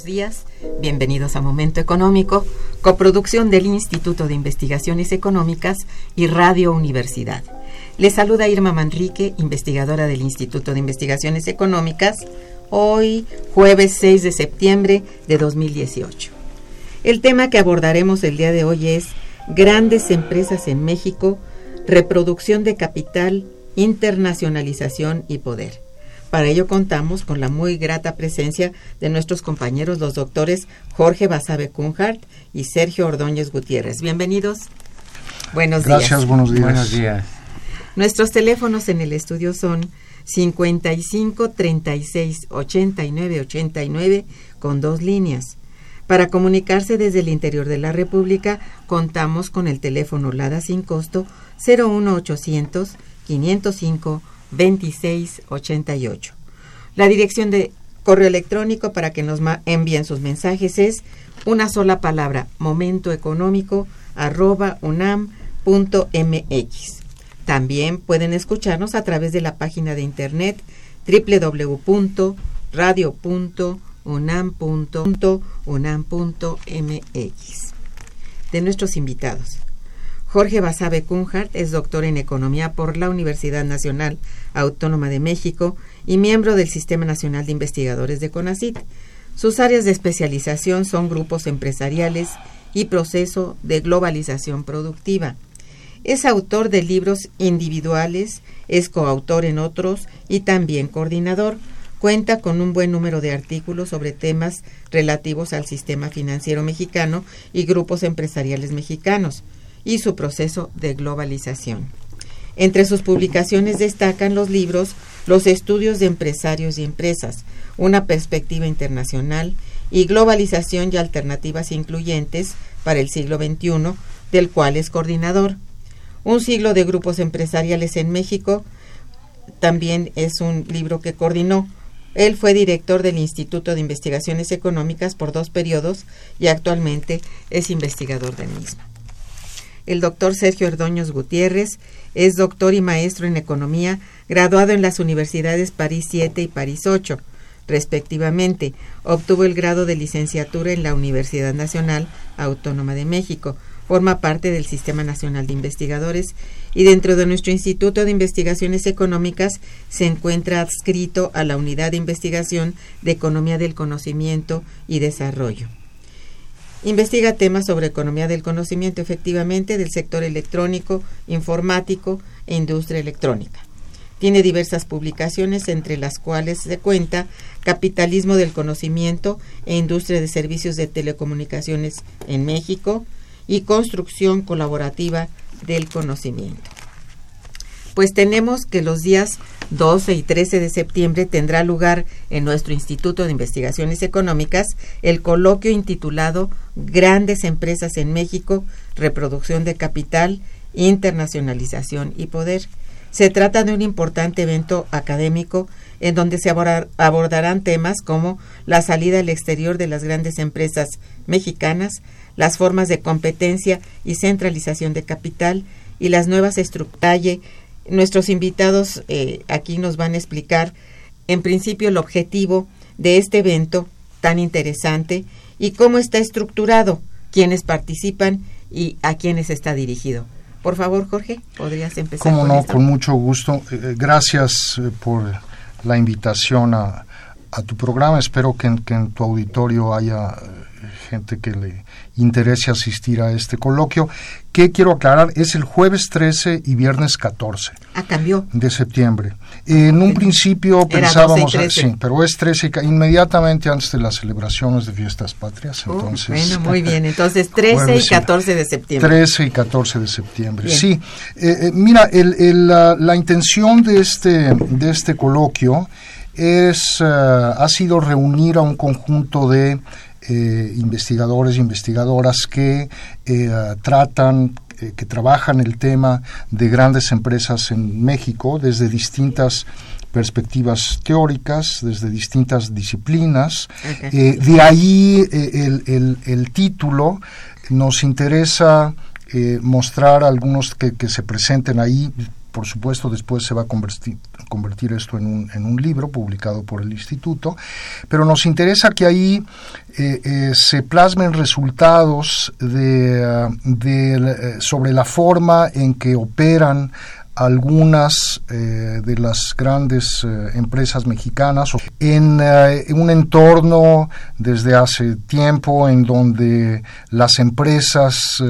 Buenos días. Bienvenidos a Momento Económico, coproducción del Instituto de Investigaciones Económicas y Radio Universidad. Les saluda Irma Manrique, investigadora del Instituto de Investigaciones Económicas, hoy jueves 6 de septiembre de 2018. El tema que abordaremos el día de hoy es Grandes empresas en México, reproducción de capital, internacionalización y poder. Para ello contamos con la muy grata presencia de nuestros compañeros los doctores Jorge Basabe Kunhardt y Sergio Ordóñez Gutiérrez. Bienvenidos. Buenos días. Gracias, buenos días. Buenos días. Nuestros teléfonos en el estudio son 55 36 89 89 con dos líneas. Para comunicarse desde el interior de la República, contamos con el teléfono LADA sin costo 01800 505 2688. La dirección de correo electrónico para que nos envíen sus mensajes es una sola palabra, momentoeconómico arroba unam.mx. También pueden escucharnos a través de la página de internet www.radio.unam.unam.mx. De nuestros invitados. Jorge Basabe Kunhardt es doctor en Economía por la Universidad Nacional Autónoma de México y miembro del Sistema Nacional de Investigadores de CONACIT. Sus áreas de especialización son grupos empresariales y proceso de globalización productiva. Es autor de libros individuales, es coautor en otros y también coordinador. Cuenta con un buen número de artículos sobre temas relativos al sistema financiero mexicano y grupos empresariales mexicanos y su proceso de globalización. Entre sus publicaciones destacan los libros Los estudios de empresarios y empresas, una perspectiva internacional y globalización y alternativas incluyentes para el siglo XXI, del cual es coordinador. Un siglo de grupos empresariales en México también es un libro que coordinó. Él fue director del Instituto de Investigaciones Económicas por dos periodos y actualmente es investigador del mismo. El doctor Sergio Ordóñez Gutiérrez es doctor y maestro en economía, graduado en las universidades París 7 y París 8, respectivamente. Obtuvo el grado de licenciatura en la Universidad Nacional Autónoma de México. Forma parte del Sistema Nacional de Investigadores y dentro de nuestro Instituto de Investigaciones Económicas se encuentra adscrito a la Unidad de Investigación de Economía del Conocimiento y Desarrollo. Investiga temas sobre economía del conocimiento efectivamente del sector electrónico, informático e industria electrónica. Tiene diversas publicaciones entre las cuales se cuenta Capitalismo del Conocimiento e Industria de Servicios de Telecomunicaciones en México y Construcción Colaborativa del Conocimiento. Pues tenemos que los días 12 y 13 de septiembre tendrá lugar en nuestro Instituto de Investigaciones Económicas el coloquio intitulado Grandes Empresas en México, Reproducción de Capital, Internacionalización y Poder. Se trata de un importante evento académico en donde se abordarán temas como la salida al exterior de las grandes empresas mexicanas, las formas de competencia y centralización de capital y las nuevas estructuras nuestros invitados eh, aquí nos van a explicar en principio el objetivo de este evento tan interesante y cómo está estructurado, quiénes participan y a quiénes está dirigido. Por favor, Jorge, podrías empezar. Cómo no, con mucho gusto. Eh, gracias eh, por la invitación a, tu programa. Espero que en tu auditorio haya gente que le interese asistir a este coloquio, que quiero aclarar es el jueves 13 y viernes 14. Ah, cambió. De septiembre. En un principio pensábamos, sí, pero es 13 inmediatamente antes de las celebraciones de fiestas patrias. Oh, entonces, bueno, muy bien. Entonces 13 y 14 de septiembre. 13 y 14 de septiembre. Sí. Eh, eh, mira, el, la, intención de este, de este coloquio es, eh, ha sido reunir a un conjunto de eh, investigadores e investigadoras que eh, tratan eh, que trabajan el tema de grandes empresas en México desde distintas perspectivas teóricas, desde distintas disciplinas. de ahí el, el, título. Nos interesa mostrar algunos que, que, se presenten ahí por supuesto, después se va a convertir, esto en un, en un, libro publicado por el instituto, pero nos interesa que ahí eh, eh, se plasmen resultados de, eh, sobre la forma en que operan algunas de las grandes empresas mexicanas en un entorno desde hace tiempo en donde las empresas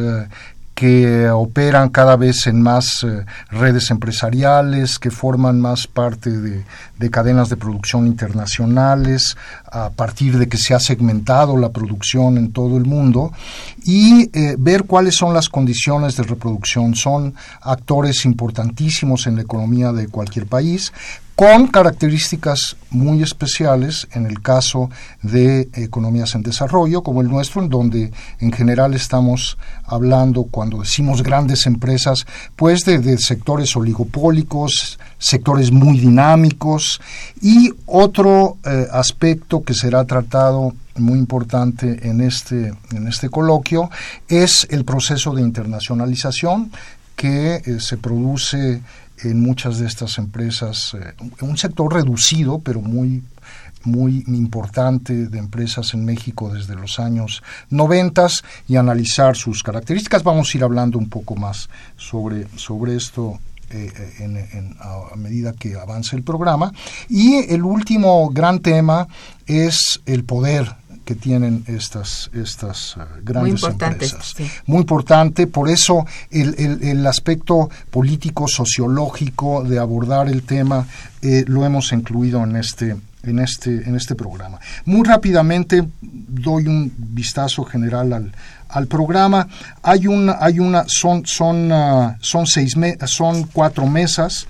que operan cada vez en más eh, redes empresariales, que forman más parte de, cadenas de producción internacionales, a partir de que se ha segmentado la producción en todo el mundo, y eh, ver cuáles son las condiciones de reproducción. Son actores importantísimos en la economía de cualquier país, con características muy especiales en el caso de economías en desarrollo como el nuestro, en donde en general estamos hablando, cuando decimos grandes empresas, pues de, sectores oligopólicos, sectores muy dinámicos. Y otro eh, aspecto que será tratado muy importante en este, en este coloquio es el proceso de internacionalización que eh, se produce en muchas de estas empresas, eh, un sector reducido, pero muy muy importante de empresas en México desde los años 90 y analizar sus características. Vamos a ir hablando un poco más sobre, sobre esto eh, a medida que avance el programa. Y el último gran tema es el poder que tienen estas, estas uh, grandes empresas. Muy importante, por eso el, el, aspecto político, sociológico de abordar el tema eh, lo hemos incluido en este, en este, en este programa. Muy rápidamente doy un vistazo general al, al programa. Hay una, hay una, son, son, uh, son seis son cuatro mesas.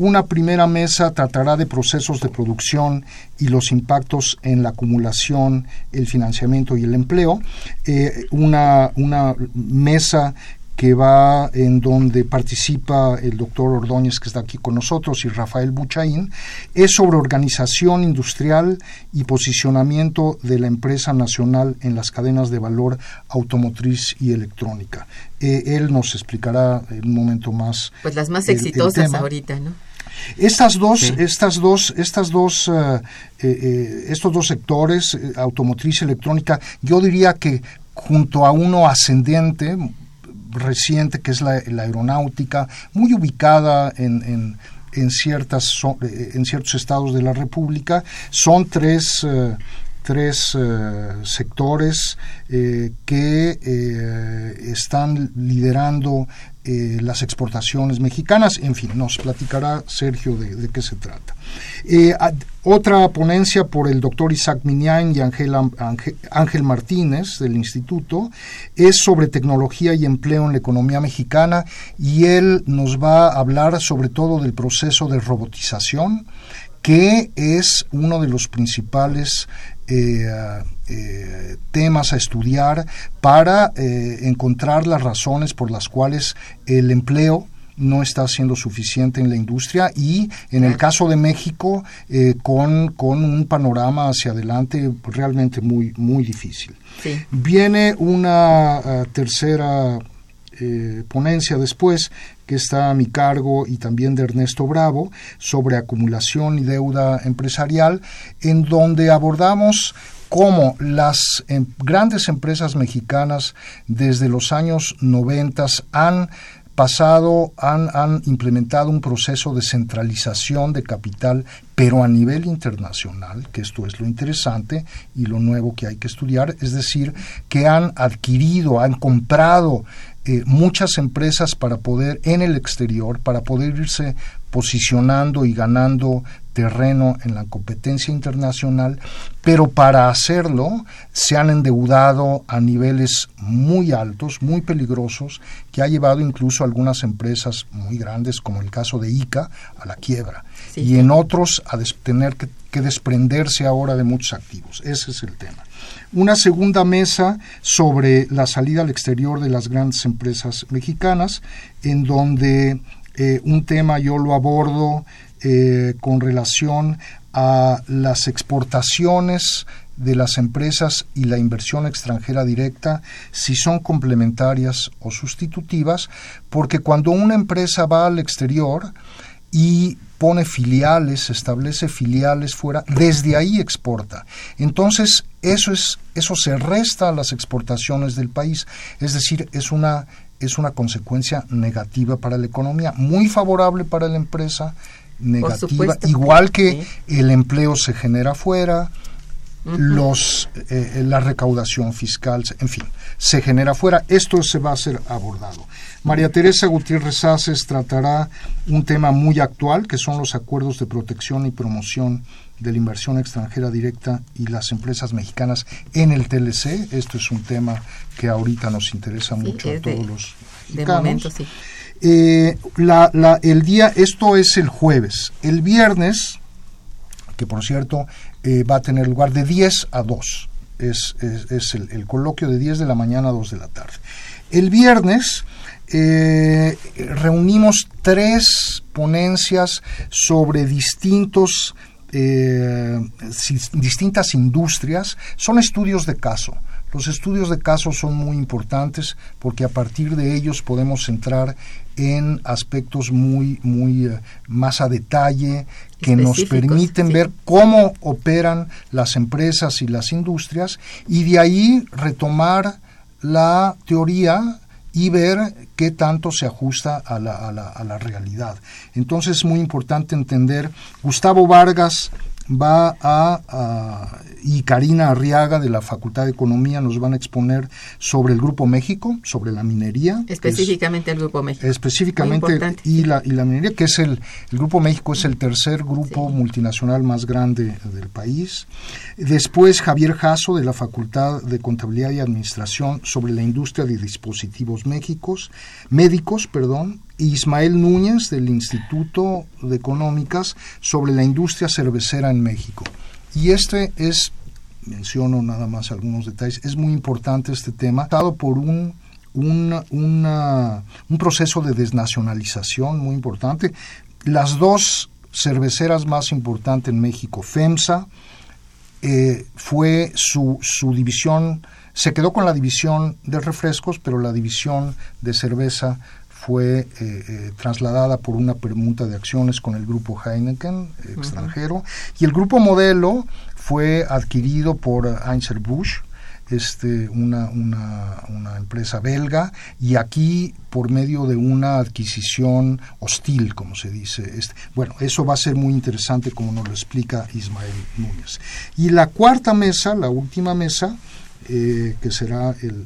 Una primera mesa tratará de procesos de producción y los impactos en la acumulación, el financiamiento y el empleo. Eh, una, una mesa que va en donde participa el doctor Ordóñez, que está aquí con nosotros, y Rafael Buchaín, es sobre organización industrial y posicionamiento de la empresa nacional en las cadenas de valor automotriz y electrónica. Eh, él nos explicará en un momento más. Pues las más exitosas ahorita, ¿no? Estas dos, estas dos, estas dos, eh, eh, estos dos sectores, automotriz y electrónica, yo diría que junto a uno ascendente, reciente que es la, aeronáutica, muy ubicada en, en, ciertas, eh, en ciertos estados de la República. Son tres, eh, tres eh, sectores que están liderando eh, las exportaciones mexicanas. En fin, nos platicará Sergio de, qué se trata. Eh, otra ponencia por el doctor Isaac Minian y Ángel, Ángel Martínez del Instituto es sobre tecnología y empleo en la economía mexicana y él nos va a hablar sobre todo del proceso de robotización que es uno de los principales eh, eh, temas a estudiar para eh, encontrar las razones por las cuales el empleo no está siendo suficiente en la industria y en el caso de México con, con, un panorama hacia adelante realmente muy, muy difícil. Viene una tercera eh, ponencia después, que está a mi cargo y también de Ernesto Bravo, sobre acumulación y deuda empresarial, en donde abordamos cómo las em, grandes empresas mexicanas desde los años 90 han pasado han, han, implementado un proceso de centralización de capital, pero a nivel internacional, que esto es lo interesante y lo nuevo que hay que estudiar, es decir, que han adquirido, han comprado eh, muchas empresas para poder en el exterior, para poder irse posicionando y ganando terreno en la competencia internacional, pero para hacerlo se han endeudado a niveles muy altos, muy peligrosos, que ha llevado incluso a algunas empresas muy grandes, como el caso de ICA, a la quiebra, y en otros a tener que, que desprenderse ahora de muchos activos. Ese es el tema. Una segunda mesa sobre la salida al exterior de las grandes empresas mexicanas, en donde eh, un tema yo lo abordo eh, con relación a las exportaciones de las empresas y la inversión extranjera directa, si son complementarias o sustitutivas, porque cuando una empresa va al exterior y pone filiales, establece filiales fuera, desde ahí exporta. Entonces, eso es eso se resta a las exportaciones del país, es decir, es una es una consecuencia negativa para la economía, muy favorable para la empresa, negativa, igual que el empleo se genera fuera, los eh, la recaudación fiscal, en fin, se genera fuera. Esto se va a ser abordado. María Teresa Gutiérrez Aces tratará un tema muy actual, que son los acuerdos de protección y promoción de la inversión extranjera directa y las empresas mexicanas en el TLC. Esto es un tema que ahorita nos interesa mucho a todos los mexicanos. Eh, el día, esto es el jueves. El viernes, que por cierto eh, va a tener lugar de 10 a 2. Es, es, el, el, coloquio de 10 de la mañana a 2 de la tarde. El viernes eh, reunimos tres ponencias sobre distintos eh, distintas industrias, son estudios de caso. Los estudios de caso son muy importantes porque a partir de ellos podemos entrar en aspectos muy, muy eh, más a detalle que nos permiten ver cómo operan las empresas y las industrias y de ahí retomar la teoría y ver qué tanto se ajusta a la, a la, a la realidad. Entonces es muy importante entender, Gustavo Vargas va a, y Karina Arriaga de la Facultad de Economía nos van a exponer sobre el Grupo México, sobre la minería. Específicamente el Grupo México. Específicamente y la, y la minería, que es el, el Grupo México es el tercer grupo multinacional más grande del país. Después Javier Jasso de la Facultad de Contabilidad y Administración sobre la industria de dispositivos médicos, médicos, perdón, Ismael Núñez del Instituto de Económicas sobre la industria cervecera en México. Y este es, menciono nada más algunos detalles, es muy importante este tema, dado por un, un proceso de desnacionalización muy importante. Las dos cerveceras más importantes en México, FEMSA, eh, fue su, su división, se quedó con la división de refrescos, pero la división de cerveza fue eh, eh, trasladada por una permuta de acciones con el grupo Heineken extranjero y el grupo modelo fue adquirido por Einzel-Busch este, una, una, una, empresa belga, y aquí por medio de una adquisición hostil, como se dice. Este, bueno, eso va a ser muy interesante como nos lo explica Ismael Núñez. Y la cuarta mesa, la última mesa, eh, que será el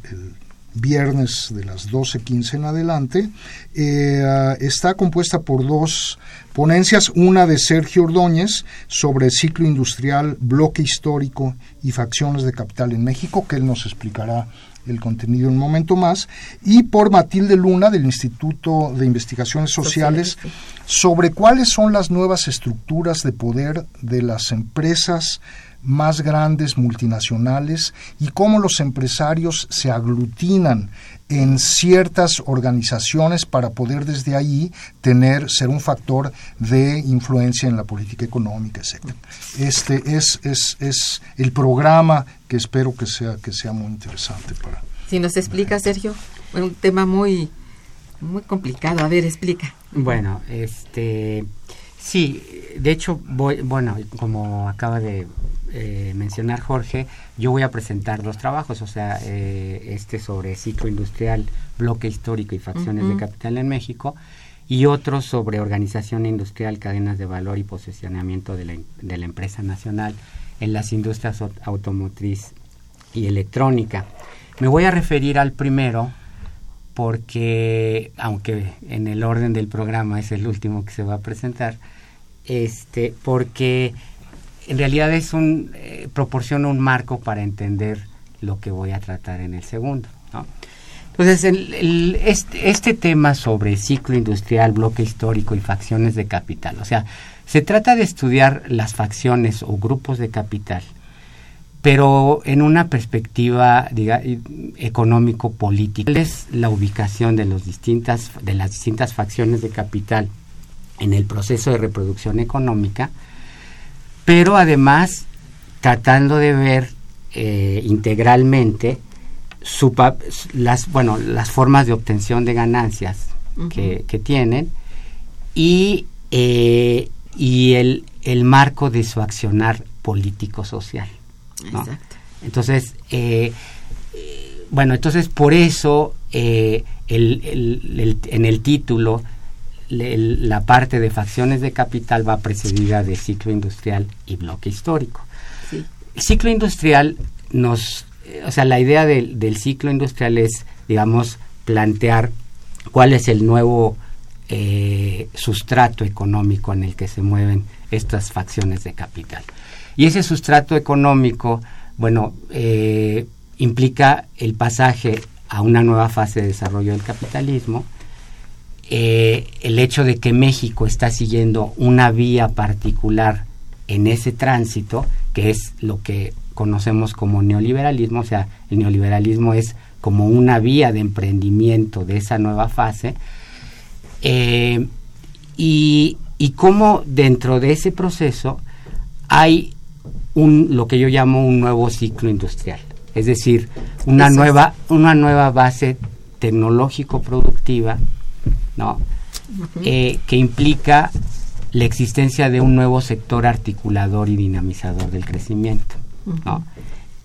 viernes de las 12.15 en adelante, eh, está compuesta por dos ponencias, una de Sergio Ordóñez sobre ciclo industrial, bloque histórico y facciones de capital en México, que él nos explicará el contenido en un momento más, y por Matilde Luna del Instituto de Investigaciones Sociales sobre cuáles son las nuevas estructuras de poder de las empresas más grandes multinacionales y cómo los empresarios se aglutinan en ciertas organizaciones para poder desde ahí tener ser un factor de influencia en la política económica, etc. Este es, es, es el programa que espero que sea que sea muy interesante para Si nos explica Sergio, un tema muy muy complicado. A ver, explica. Bueno, este, sí, de hecho, voy, bueno, como acaba de eh, mencionar Jorge, yo voy a presentar dos trabajos, o sea, eh, este sobre ciclo industrial, bloque histórico y facciones de capital en México, y otro sobre organización industrial, cadenas de valor y posicionamiento de la, de la empresa nacional en las industrias automotriz y electrónica. Me voy a referir al primero porque, aunque en el orden del programa es el último que se va a presentar, este, porque en realidad es un eh, proporciona un marco para entender lo que voy a tratar en el segundo. Entonces, este, este, tema sobre ciclo industrial, bloque histórico y facciones de capital, o sea, se trata de estudiar las facciones o grupos de capital, pero en una perspectiva económico-política. Es la ubicación de, los distintas, de las distintas facciones de capital en el proceso de reproducción económica, pero además tratando de ver eh, integralmente su, las, bueno, las formas de obtención de ganancias que, tienen y, eh, y el, el, marco de su accionar político-social. Entonces, eh, bueno, entonces por eso el, en el título la parte de facciones de capital va precedida de ciclo industrial y bloque histórico. El ciclo industrial nos, o sea, la idea del ciclo industrial es, digamos, plantear cuál es el nuevo eh, sustrato económico en el que se mueven estas facciones de capital. Y ese sustrato económico, bueno, eh, implica el pasaje a una nueva fase de desarrollo del capitalismo, eh, el hecho de que México está siguiendo una vía particular en ese tránsito, que es lo que conocemos como neoliberalismo, o sea, el neoliberalismo es como una vía de emprendimiento de esa nueva fase, eh, y, y cómo dentro de ese proceso hay un, lo que yo llamo un nuevo ciclo industrial, es decir, una, nueva, una nueva base tecnológico-productiva ¿no? Eh, que implica la existencia de un nuevo sector articulador y dinamizador del crecimiento, ¿no?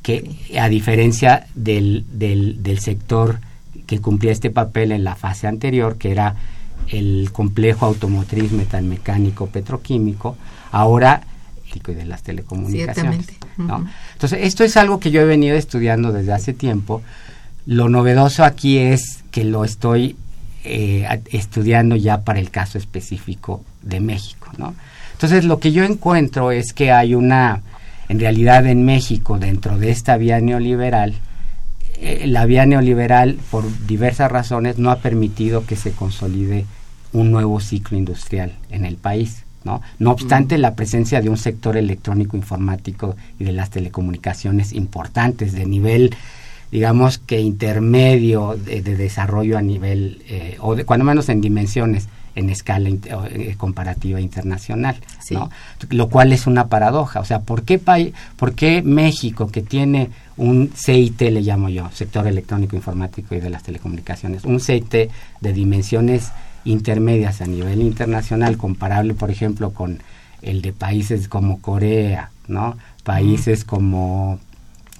que a diferencia del, del, sector que cumplía este papel en la fase anterior, que era el complejo automotriz, metalmecánico, petroquímico, ahora y de las telecomunicaciones. ¿no? Entonces, esto es algo que yo he venido estudiando desde hace tiempo. Lo novedoso aquí es que lo estoy eh, estudiando ya para el caso específico de México, ¿no? Entonces lo que yo encuentro es que hay una, en realidad en México, dentro de esta vía neoliberal, eh, la vía neoliberal por diversas razones no ha permitido que se consolide un nuevo ciclo industrial en el país. ¿no? no obstante la presencia de un sector electrónico informático y de las telecomunicaciones importantes de nivel digamos que intermedio de, desarrollo a nivel, eh, o de, cuando menos en dimensiones, en escala eh, comparativa internacional, ¿no? Lo cual es una paradoja. O sea, ¿por qué, ¿por qué México, que tiene un CIT, le llamo yo, sector electrónico, informático y de las telecomunicaciones, un CIT de dimensiones intermedias a nivel internacional, comparable, por ejemplo, con el de países como Corea, ¿no? Países como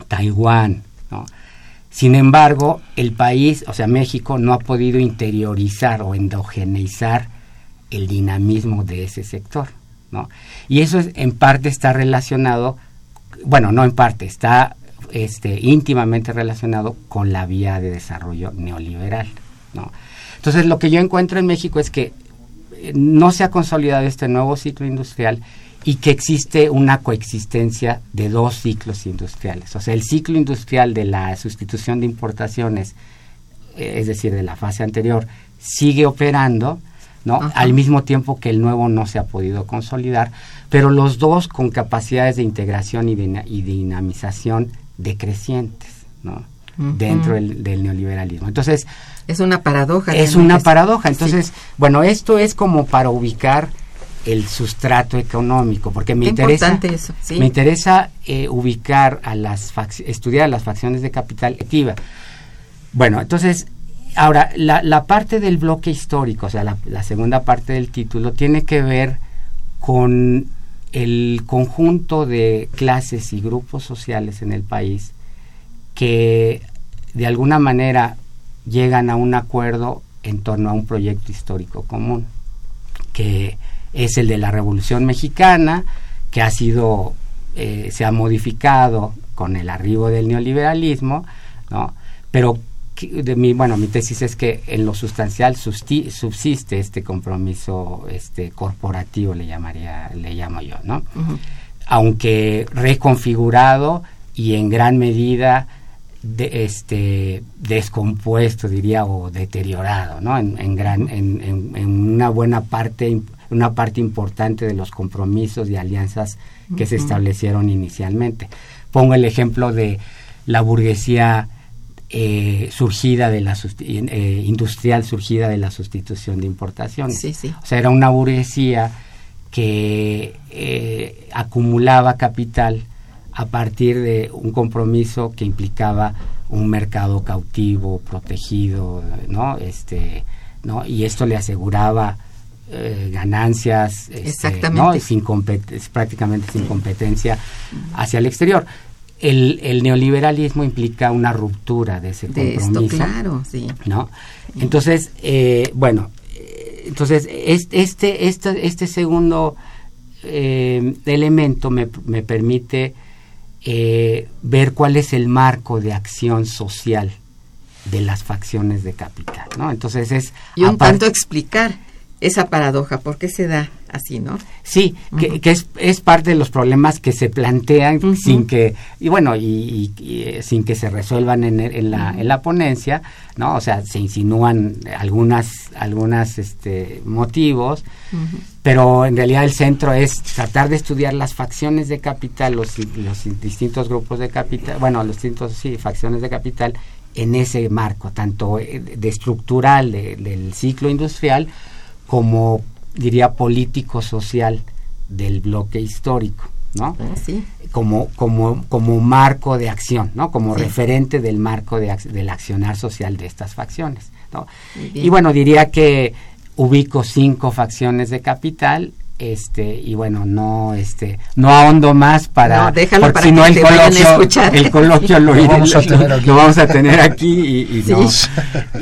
Taiwán, ¿no? Sin embargo, el país, o sea, México, no ha podido interiorizar o endogeneizar el dinamismo de ese sector, ¿no? Y eso es, en parte está relacionado, bueno, no en parte, está este, íntimamente relacionado con la vía de desarrollo neoliberal, ¿no? Entonces, lo que yo encuentro en México es que eh, no se ha consolidado este nuevo ciclo industrial y que existe una coexistencia de dos ciclos industriales. O sea, el ciclo industrial de la sustitución de importaciones, eh, es decir, de la fase anterior, sigue operando, ¿no? Al mismo tiempo que el nuevo no se ha podido consolidar, pero los dos con capacidades de integración y, de, y dinamización decrecientes, ¿no? Dentro del, neoliberalismo. Entonces... Es una paradoja. Es una paradoja. Entonces, bueno, esto es como para ubicar el sustrato económico, porque me interesa, me interesa eh, ubicar a las estudiar las facciones de capital activa. Bueno, entonces ahora, la, la, parte del bloque histórico, o sea, la, la segunda parte del título, tiene que ver con el conjunto de clases y grupos sociales en el país que de alguna manera llegan a un acuerdo en torno a un proyecto histórico común, que es el de la Revolución Mexicana, que ha sido, eh, se ha modificado con el arribo del neoliberalismo, ¿no? pero de mi, bueno, mi tesis es que en lo sustancial subsiste este compromiso este corporativo, le llamaría, le llamo yo, ¿no? Aunque reconfigurado y en gran medida de, este descompuesto diría o deteriorado no en, gran en, una buena parte una parte importante de los compromisos y alianzas que se establecieron inicialmente pongo el ejemplo de la burguesía eh, surgida de la eh, industrial surgida de la sustitución de importaciones o sea era una burguesía que eh, acumulaba capital a partir de un compromiso que implicaba un mercado cautivo, protegido, ¿no? Este, ¿no? Y esto le aseguraba eh, ganancias, este, ¿no? sin prácticamente sin competencia hacia el exterior. El, el, neoliberalismo implica una ruptura de ese compromiso. claro, sí. ¿no? Entonces, eh, bueno, eh, entonces este, este, este segundo elemento me, me permite eh, ver cuál es el marco de acción social de las facciones de capital, ¿no? Entonces es... Y un tanto explicar esa paradoja, ¿por qué se da así, no? Sí, que, es, es, parte de los problemas que se plantean sin que, y bueno, y, eh, sin que se resuelvan en, en, la, en la ponencia, ¿no? O sea, se insinúan algunas, algunas este, motivos, pero en realidad el centro es tratar de estudiar las facciones de capital, los, los distintos grupos de capital, bueno, los distintos, sí, facciones de capital en ese marco, tanto eh, de estructural del ciclo industrial como diría político social del bloque histórico, ¿no? Ah, sí. Como, como, como marco de acción, ¿no? Como referente del marco de, del accionar social de estas facciones. ¿no? Y bueno, diría que ubico cinco facciones de capital este y bueno no este no ahondo más para no, déjalo para si no el coloquio el coloquio lo, vamos a tener aquí, lo vamos a tener aquí y, y, no.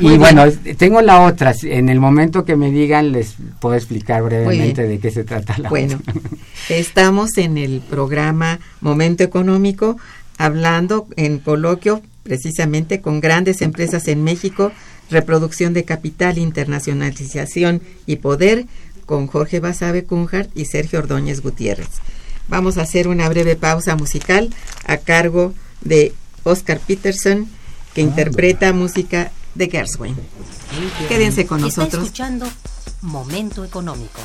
y bueno tengo la otra en el momento que me digan les puedo explicar brevemente de qué se trata la bueno estamos en el programa Momento Económico hablando en coloquio precisamente con grandes empresas en México reproducción de capital internacionalización y poder con Jorge Basabe Cunhart y Sergio Ordóñez Gutiérrez. Vamos a hacer una breve pausa musical a cargo de Oscar Peterson, que interpreta música de Gershwin. Quédense con nosotros. Está escuchando Momento Económico.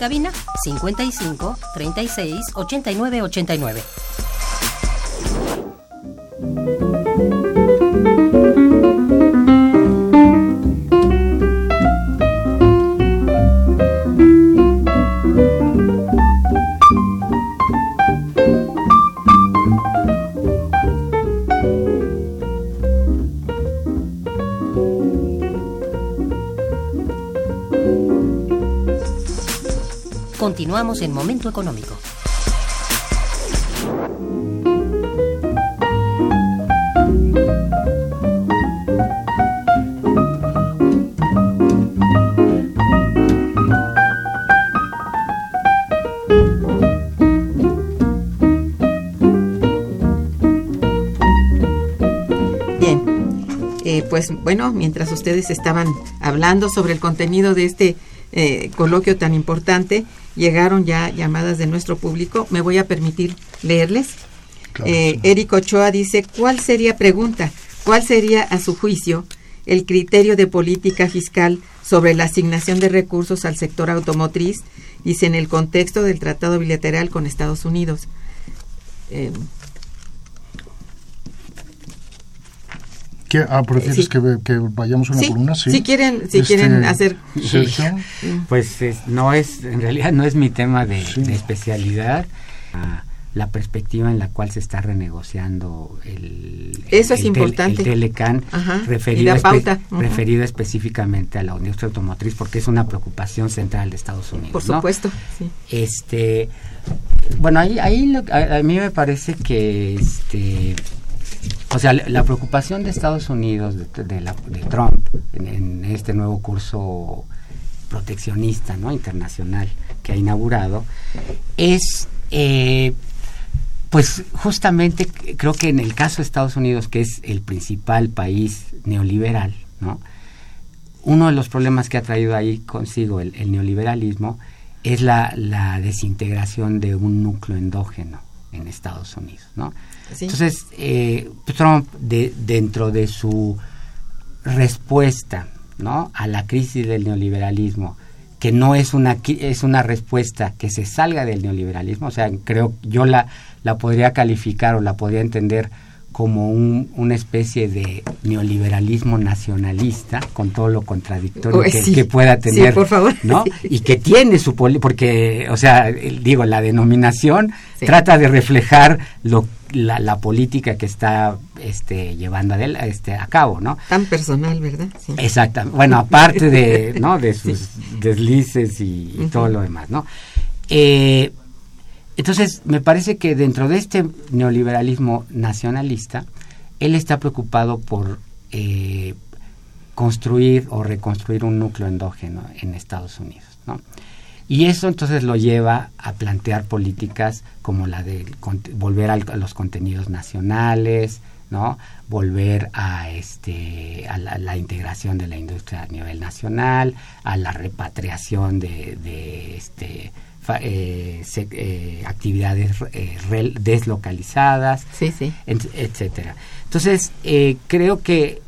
Cabina 55 36 89 89. Continuamos en Momento Económico. Eh, pues bueno, mientras ustedes estaban hablando sobre el contenido de este eh, coloquio tan importante, llegaron ya llamadas de nuestro público. Me voy a permitir leerles. Claro, Eh, sí. Eric Ochoa dice, ¿cuál sería, pregunta, cuál sería a su juicio el criterio de política fiscal sobre la asignación de recursos al sector automotriz, dice, en el contexto del tratado bilateral con Estados Unidos? Eh, ¿Qué? Ah, ¿prefieres Sí. que, vayamos una sí, columna? Sí. si quieren, si Este, quieren hacer... Pues es- no es, en realidad no es mi tema de, Sí. de especialidad. Ah, la perspectiva en la cual se está renegociando el, Eso es el tel- importante. el Telecan Ajá, referido, espe- pauta. Ujú. referido específicamente a la industria automotriz porque es una preocupación central de Estados Unidos. Por ¿no? supuesto, sí. Este, bueno, ahí, ahí lo- a, a mí me parece que, este, o sea, la, preocupación de Estados Unidos, de, la- de Trump, en, este nuevo curso proteccionista, ¿no? Internacional que ha inaugurado, es, eh, pues, justamente creo que en el caso de Estados Unidos, que es el principal país neoliberal, ¿no? uno de los problemas que ha traído ahí consigo el, el neoliberalismo es la, la desintegración de un núcleo endógeno en Estados Unidos, ¿no? Entonces, eh, Trump, de- dentro de su respuesta, ¿no? A la crisis del neoliberalismo, que no es una es una respuesta que se salga del neoliberalismo, o sea, creo yo la la podría calificar o la podría entender como un, una especie de neoliberalismo nacionalista con todo lo contradictorio que, sí. que pueda Sí, tener, por favor. ¿no? Y que tiene su porque, o sea, digo, la denominación Sí. trata de reflejar lo, la, la política que está este, llevando este, a cabo, ¿no? Tan personal, ¿verdad? Sí. Exactamente. Bueno, aparte de, ¿no? de sus deslices y, y todo lo demás, ¿no? Eh, entonces, me parece que dentro de este neoliberalismo nacionalista, él está preocupado por eh, construir o reconstruir un núcleo endógeno en Estados Unidos, ¿no? Y eso entonces lo lleva a plantear políticas como la de volver a los contenidos nacionales, ¿no? Volver a este a la, integración de la industria a nivel nacional, a la repatriación de, de, este eh, se- eh, actividades eh, deslocalizadas, Sí, sí. et- etcétera. Entonces, creo que,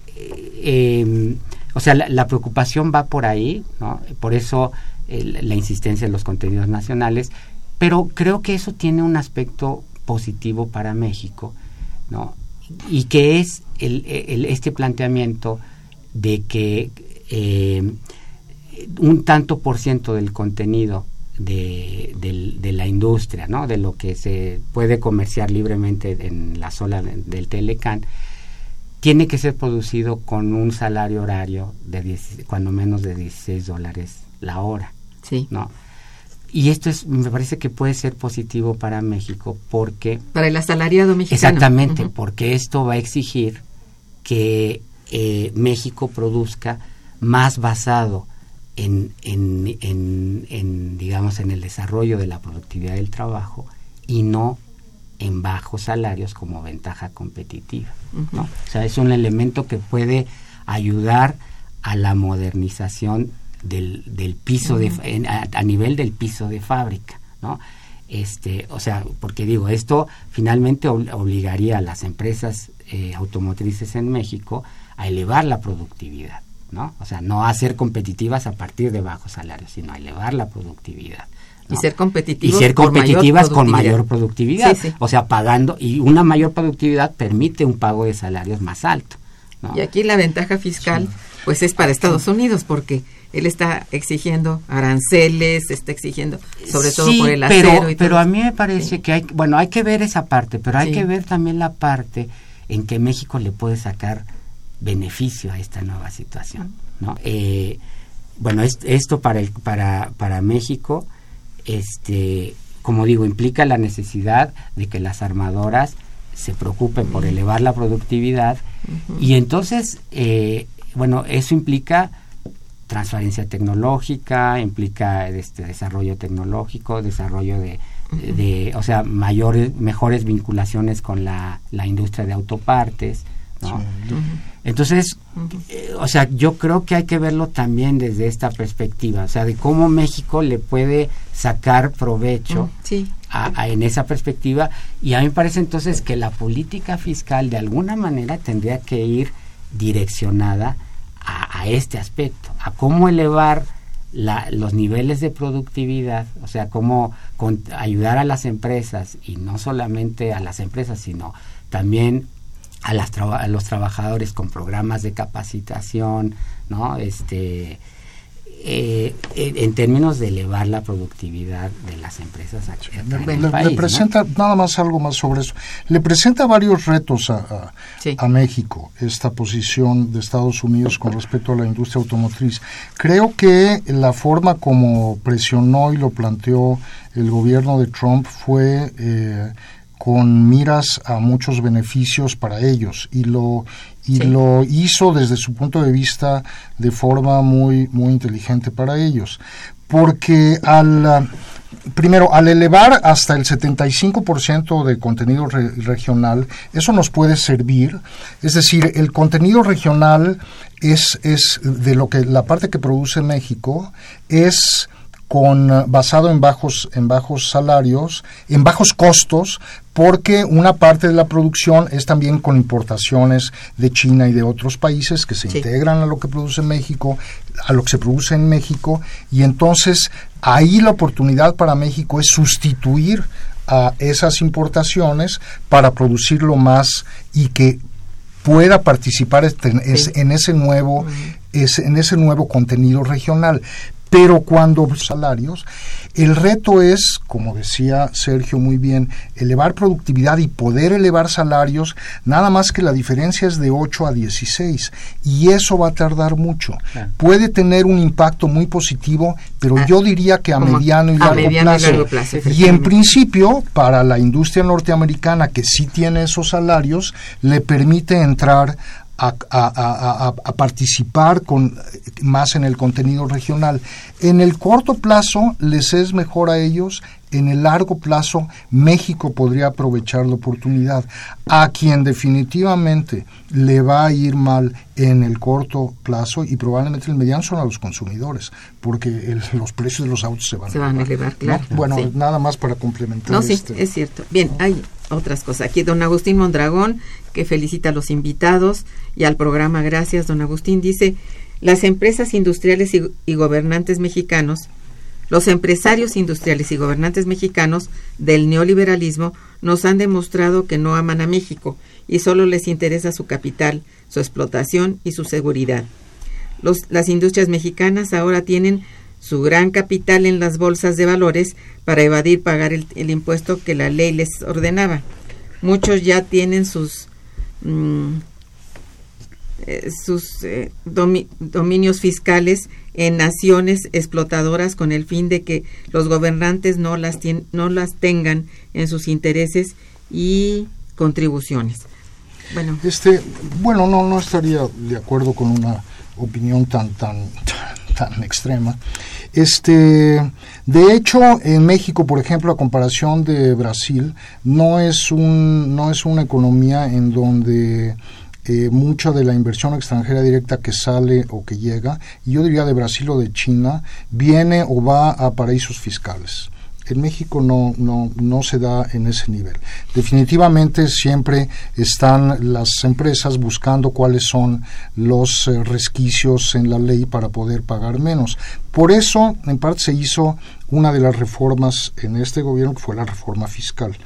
em, o sea, la, la preocupación va por ahí, ¿no? Por eso la insistencia en los contenidos nacionales, pero creo que eso tiene un aspecto positivo para México, ¿no? Y que es el, el- este planteamiento de que eh, un tanto por ciento del contenido de, de la industria, ¿no? de lo que se puede comerciar libremente en la sola de- del Telecan, tiene que ser producido con un salario horario de 10 cuando menos de 16 dólares la hora. Sí. ¿no? Y esto es, me parece que puede ser positivo para México porque Para el asalariado mexicano. Exactamente, porque esto va a exigir que eh, México produzca más basado en, en, en- en, digamos, en el desarrollo de la productividad del trabajo y no en bajos salarios como ventaja competitiva. ¿no? O sea, es un elemento que puede ayudar a la modernización del, del piso de, fa- en- a, a nivel del piso de fábrica, ¿no? Este, o sea, porque digo, esto finalmente ob- obligaría a las empresas eh, automotrices en México a elevar la productividad, ¿no? O sea, no a ser competitivas a partir de bajos salarios, sino elevar la productividad. Y ser y competitivos ser por mayor competitivas con mayor productividad. Sí, sí. O sea, pagando, y una mayor productividad permite un pago de salarios más alto. ¿no? Y aquí la ventaja fiscal, pues es para Estados Unidos, porque él está exigiendo aranceles, está exigiendo, sobre todo por el pero, acero y pero a mí me parece que hay, bueno, hay que ver esa parte, pero hay que ver también la parte en que México le puede sacar beneficio a esta nueva situación, ¿no? Eh, bueno, es- esto para el, para para México, este, como digo, implica la necesidad de que las armadoras se preocupen por elevar la productividad y entonces, eh, bueno, eso implica transferencia tecnológica, implica este desarrollo tecnológico, desarrollo de, de o sea, mayores, mejores vinculaciones con la, la industria de autopartes, ¿no? Entonces, eh, o sea, yo creo que hay que verlo también desde esta perspectiva, o sea, de cómo México le puede sacar provecho Sí. a- a- en esa perspectiva. Y a mí me parece entonces que la política fiscal de alguna manera tendría que ir direccionada a, a este aspecto, a cómo elevar la- los niveles de productividad, o sea, cómo con- ayudar a las empresas y no solamente a las empresas, sino también a, las traba- a los trabajadores con programas de capacitación, ¿no? Este, eh, en, en términos de elevar la productividad de las empresas aquí en Le, el le- país, le ¿no? presenta nada más algo más sobre eso. Le presenta varios retos a, a- Sí. a México esta posición de Estados Unidos con respecto a la industria automotriz. Creo que la forma como presionó y lo planteó el gobierno de Trump fue eh, con miras a muchos beneficios para ellos. Y lo y Sí. lo hizo desde su punto de vista de forma muy muy inteligente para ellos. Porque al primero al elevar hasta el 75% de contenido re- regional eso nos puede servir. Es decir el contenido regional es es de lo que la parte que produce México es con basado en bajos en bajos salarios, en bajos costos, porque una parte de la producción es también con importaciones de China y de otros países que se Sí. integran a lo que produce México, a lo que se produce en México, y entonces ahí la oportunidad para México es sustituir a esas importaciones para producirlo más y que pueda participar este- en, es- en ese nuevo es- en ese nuevo contenido regional pero cuando salarios el reto es como decía Sergio muy bien elevar productividad y poder elevar salarios nada más que la diferencia es de 8 a 16 y eso va a tardar mucho. Claro. puede tener un impacto muy positivo pero Ah, yo diría que a mediano y largo mediano y plazo. largo plazo, y en principio, para la industria norteamericana que sí tiene esos salarios, le permite entrar a, a- a- a- a participar con más en el contenido regional. En el corto plazo les es mejor a ellos, en el largo plazo México podría aprovechar la oportunidad. A quien definitivamente le va a ir mal en el corto plazo y probablemente el mediano son a los consumidores, porque el- los precios de los autos se van, Se van a elevar, ¿no? claro. Bueno, Sí. nada más para complementar. No, sí, este. es cierto. Bien, hay otras cosas. Aquí don Agustín Mondragón, que felicita a los invitados y al programa. Gracias, don Agustín. Dice, las empresas industriales y, gobernantes mexicanos, los empresarios industriales y gobernantes mexicanos del neoliberalismo nos han demostrado que no aman a México y solo les interesa su capital, su explotación y su seguridad. Los- las industrias mexicanas ahora tienen su gran capital en las bolsas de valores para evadir pagar el, el impuesto que la ley les ordenaba. Muchos ya tienen sus mm, eh, sus eh, domi- dominios fiscales en naciones explotadoras con el fin de que los gobernantes no las no las tengan en sus intereses y contribuciones. Bueno, Este, bueno, no, no estaría de acuerdo con una opinión tan, tan, tan extrema. Este, de hecho, en México, por ejemplo, a comparación de Brasil, no es un, no es una economía en donde eh, mucha de la inversión extranjera directa que sale o que llega, y yo diría de Brasil o de China, viene o va a paraísos fiscales. En México no, no, no se da en ese nivel. Definitivamente siempre están las empresas buscando cuáles son los eh, resquicios en la ley para poder pagar menos. Por eso, en parte, se hizo una de las reformas en este gobierno, que fue la reforma fiscal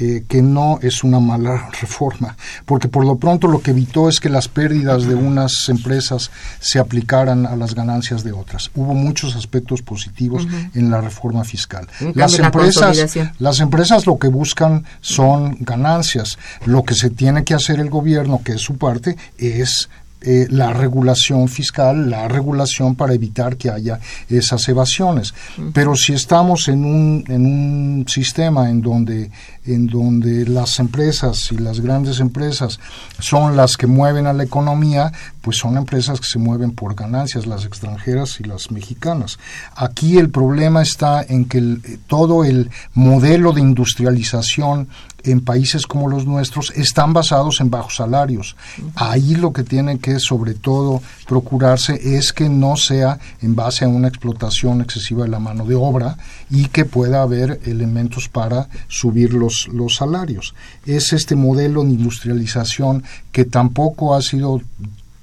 eh, que no es una mala reforma, porque por lo pronto lo que evitó es que las pérdidas de unas empresas se aplicaran a las ganancias de otras. Hubo muchos aspectos positivos en la reforma fiscal. En Las la empresas, las empresas lo que buscan son ganancias. Lo que se tiene que hacer el gobierno, que es su parte, es eh, la regulación fiscal, la regulación para evitar que haya esas evasiones. Pero si estamos en un, en un sistema en donde, en donde las empresas y las grandes empresas son las que mueven a la economía, pues son empresas que se mueven por ganancias, las extranjeras y las mexicanas. Aquí el problema está en que todo el modelo de industrialización en países como los nuestros están basados en bajos salarios. Ahí lo que tiene que sobre todo procurarse es que no sea en base a una explotación excesiva de la mano de obra y que pueda haber elementos para subir los, los salarios. Es este modelo de industrialización que tampoco ha sido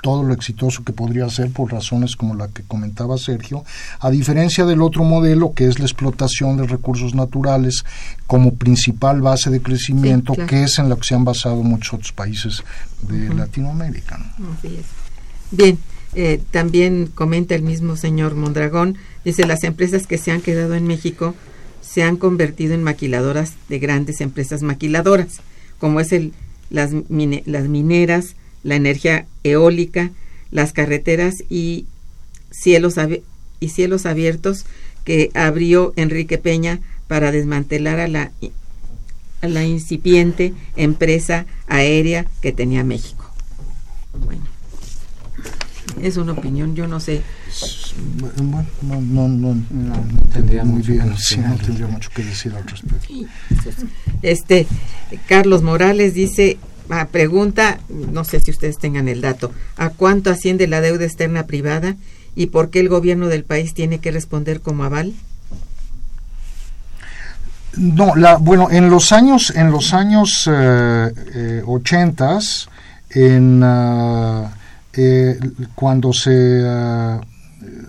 todo lo exitoso que podría ser por razones como la que comentaba Sergio, a diferencia del otro modelo que es la explotación de recursos naturales como principal base de crecimiento, que es en la que se han basado muchos otros países de Latinoamérica. Bien, eh, también comenta el mismo señor Mondragón, dice, las empresas que se han quedado en México se han convertido en maquiladoras de grandes empresas maquiladoras, como es el, las, las mineras, la energía eólica, las carreteras y cielos, y cielos abiertos que abrió Enrique Peña para desmantelar a la, a la incipiente empresa aérea que tenía México. Bueno, es una opinión, yo no sé. Bueno, no, no, no, no tendría muy bien, sí, no tendría mucho que decir al respecto. Este, Carlos Morales dice, pregunta, no sé si ustedes tengan el dato, ¿a cuánto asciende la deuda externa privada y por qué el gobierno del país tiene que responder como aval? No, la, bueno, en los años, en los años eh, eh, ochentas, en ah, eh, cuando se ah,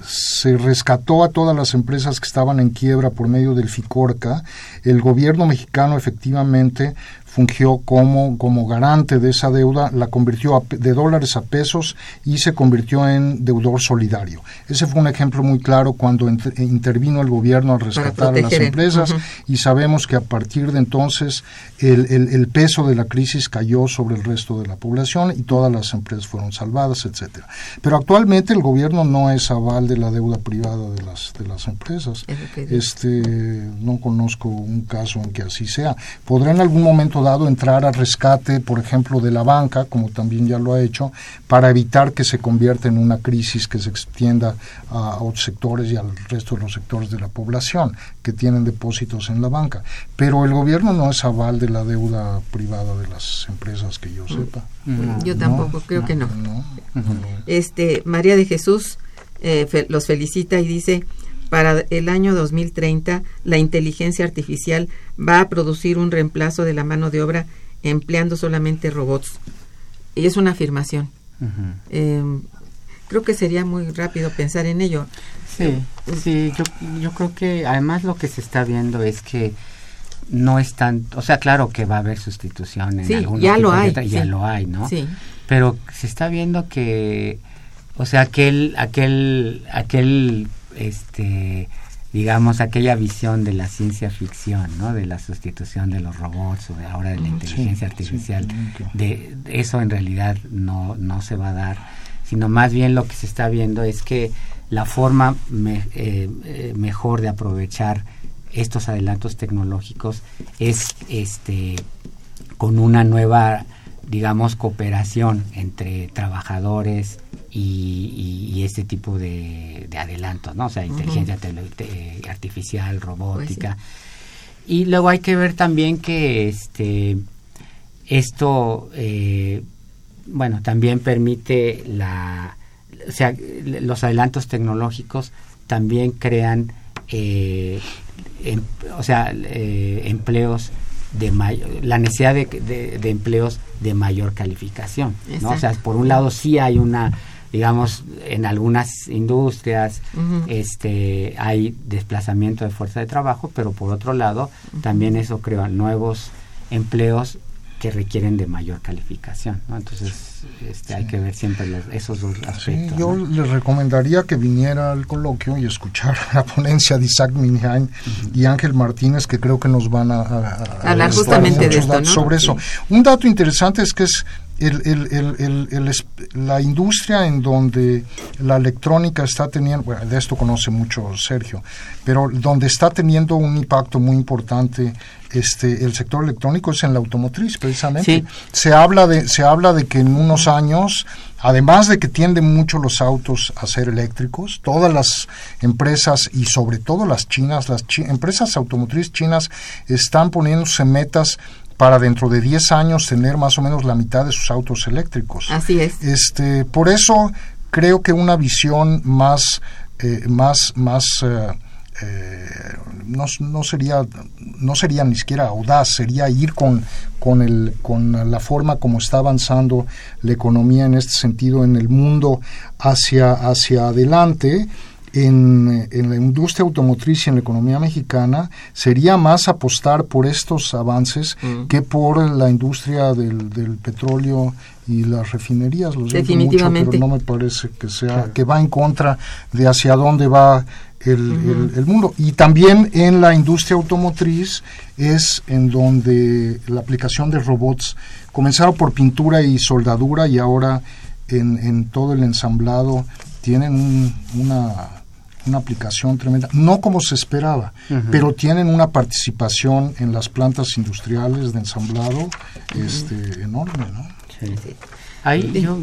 se rescató a todas las empresas que estaban en quiebra por medio del FICORCA, el gobierno mexicano efectivamente fungió como, como garante de esa deuda, la convirtió de dólares a pesos y se convirtió en deudor solidario. Ese fue un ejemplo muy claro cuando intervino el gobierno a rescatar a las empresas y sabemos que a partir de entonces el, el, peso de la crisis cayó sobre el resto de la población y todas las empresas fueron salvadas, etcétera. Pero actualmente el gobierno no es aval de la deuda privada de las, de las empresas. Este, no conozco un caso en que así sea. Podrá en algún momento dado entrar al rescate, por ejemplo, de la banca, como también ya lo ha hecho, para evitar que se convierta en una crisis que se extienda a otros sectores y al resto de los sectores de la población que tienen depósitos en la banca. Pero el gobierno no es aval de la deuda privada de las empresas que yo mm. sepa. yo tampoco, creo que no. Este María de Jesús eh, los felicita y dice para el año 2030 la inteligencia artificial va a producir un reemplazo de la mano de obra empleando solamente robots. Y es una afirmación. Em, creo que sería muy rápido pensar en ello. Sí, sí, yo, yo creo que además lo que se está viendo es que no es tan, o sea, claro que va a haber sustitución en sí, ya lo hay, ya lo hay, ¿no? Sí. Pero se está viendo que, o sea, aquel, aquel, aquel este digamos aquella visión de la ciencia ficción no de la sustitución de los robots o de ahora de la inteligencia artificial de, eso en realidad no no se va a dar sino más bien lo que se está viendo es que la forma eh, eh, mejor de aprovechar estos adelantos tecnológicos es este con una nueva digamos cooperación entre trabajadores y, este tipo de, adelantos, ¿no? O sea, inteligencia artificial, robótica. Pues y luego hay que ver también que este esto, eh, bueno, también permite la, o sea, los adelantos tecnológicos también crean, eh, em, o sea, eh, empleos de mayor, la necesidad de, de, empleos de mayor calificación, ¿no? O sea, por un lado sí hay una digamos, en algunas industrias este, hay desplazamiento de fuerza de trabajo, pero por otro lado, también eso crea nuevos empleos que requieren de mayor calificación. ¿no? Entonces, este, hay que ver siempre esos dos aspectos. yo les recomendaría que viniera al coloquio y escuchar la ponencia de Isaac Minheim y Ángel Martínez, que creo que nos van a, hablar justamente de esto, sobre eso. Un dato interesante es que es el, el, la industria en donde la electrónica está teniendo, bueno, de esto conoce mucho Sergio, pero donde está teniendo un impacto muy importante este el sector electrónico es en la automotriz precisamente. Se habla de se habla de que en unos años además de que tienden mucho los autos a ser eléctricos, todas las empresas y sobre todo las chinas, las empresas automotrices chinas están poniéndose metas para dentro de 10 años tener más o menos la mitad de sus autos eléctricos. Así es. Este, por eso creo que una visión más, eh, más, más eh, eh, no, no, sería no sería ni siquiera audaz sería ir con con el con la forma como está avanzando la economía en este sentido en el mundo hacia hacia adelante en, la industria automotriz y en la economía mexicana sería más apostar por estos avances mm. que por la industria del, del, petróleo y las refinerías. Lo Definitivamente. pero no me parece que sea que va en contra de hacia dónde va el, el, mundo. Y también en la industria automotriz es en donde la aplicación de robots comenzaron por pintura y soldadura y ahora en, en todo el ensamblado tienen una una aplicación tremenda, no como se esperaba, pero tienen una participación en las plantas industriales de ensamblado este, enorme, ¿no? Ahí yo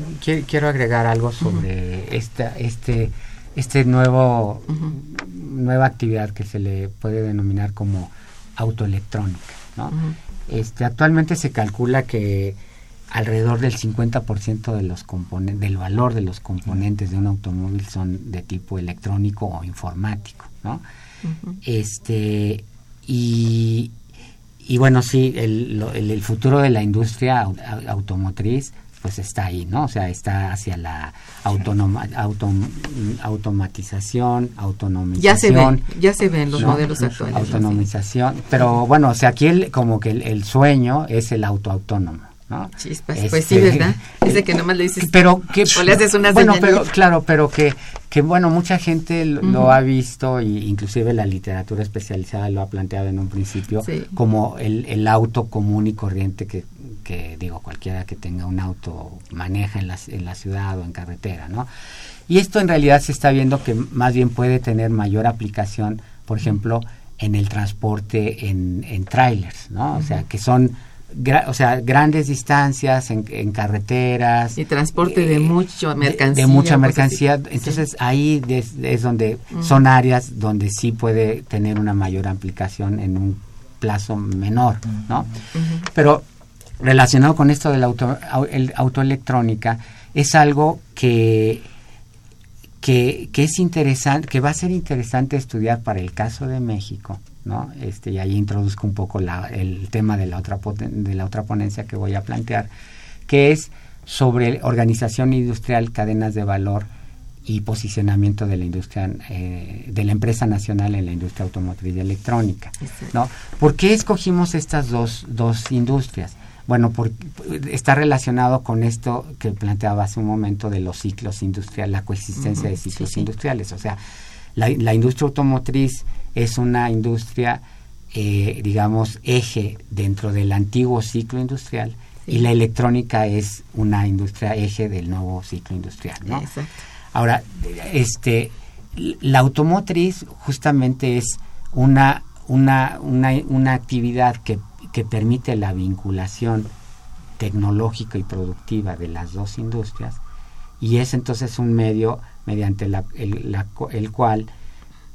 quiero agregar algo sobre esta, este, este nuevo, nueva actividad que se le puede denominar como autoelectrónica, ¿no? Este, actualmente se calcula que alrededor del 50% de los componentes, del valor de los componentes de un automóvil son de tipo electrónico o informático, ¿no? Este y, y bueno, sí, el, el, futuro de la industria automotriz pues está ahí, ¿no? O sea, está hacia la autonoma, automatización, autonomización. Ya se ven, ya se ven los modelos actuales. Autonomización, pero bueno, o sea, aquí el, como que el, sueño es el autoautónomo. Pues, sí, ¿verdad? Dice que nomás le dices. Pero que. O le haces una Bueno, pero, claro, pero que, que bueno, mucha gente lo, ha visto, y inclusive la literatura especializada lo ha planteado en un principio, como el, el auto común y corriente que, que, digo, cualquiera que tenga un auto maneja en la, en la ciudad o en carretera, ¿no? Y esto en realidad se está viendo que más bien puede tener mayor aplicación, por ejemplo, en el transporte en, en trailers, ¿no? O sea, que son o sea, grandes distancias en, carreteras. Y transporte de eh, mucha mercancía. De, mucha mercancía. Entonces ahí es, donde son áreas donde sí puede tener una mayor aplicación en un plazo menor, ¿no? Pero relacionado con esto de la auto, el, autoelectrónica, es algo que, que, que es interesante, que va a ser interesante estudiar para el caso de México, ¿no? Este, y ahí introduzco un poco la, el tema de la, otra de la otra ponencia que voy a plantear, que es sobre organización industrial, cadenas de valor y posicionamiento de la industria, eh, de la empresa nacional en la industria automotriz y electrónica. ¿no? ¿Por qué escogimos estas dos, dos industrias? Bueno, está relacionado con esto que planteaba hace un momento de los ciclos industriales, la coexistencia de ciclos industriales. O sea, la, la industria automotriz es una industria, eh, digamos, eje dentro del antiguo ciclo industrial y la electrónica es una industria eje del nuevo ciclo industrial. ¿no? Ahora, este, la automotriz justamente es una, una, una, una actividad que, que permite la vinculación tecnológica y productiva de las dos industrias y es entonces un medio mediante la, el, el cual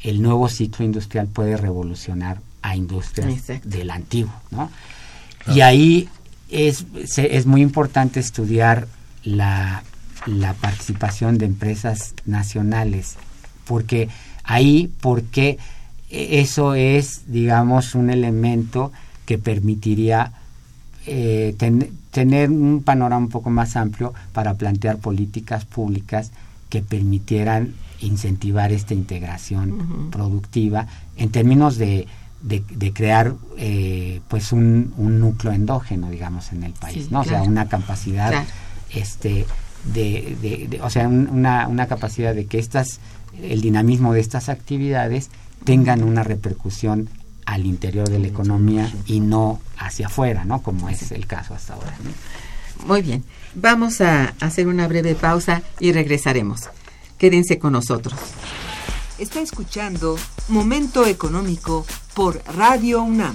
el nuevo ciclo industrial puede revolucionar a industrias del antiguo, ¿no? Y ahí es, es muy importante estudiar la, la participación de empresas nacionales, porque ahí, porque eso es, digamos, un elemento que permitiría eh, tener un panorama un poco más amplio para plantear políticas públicas que permitieran incentivar esta integración productiva en términos de, de, crear eh, pues un, un, núcleo endógeno digamos en el país no o sea una capacidad este de, de, o sea una, una capacidad de que estas el dinamismo de estas actividades tengan una repercusión al interior de la economía y no hacia afuera no como es el caso hasta ahora Muy bien, vamos a hacer una breve pausa y regresaremos. Quédense con nosotros. Está escuchando Momento Económico por Radio UNAM.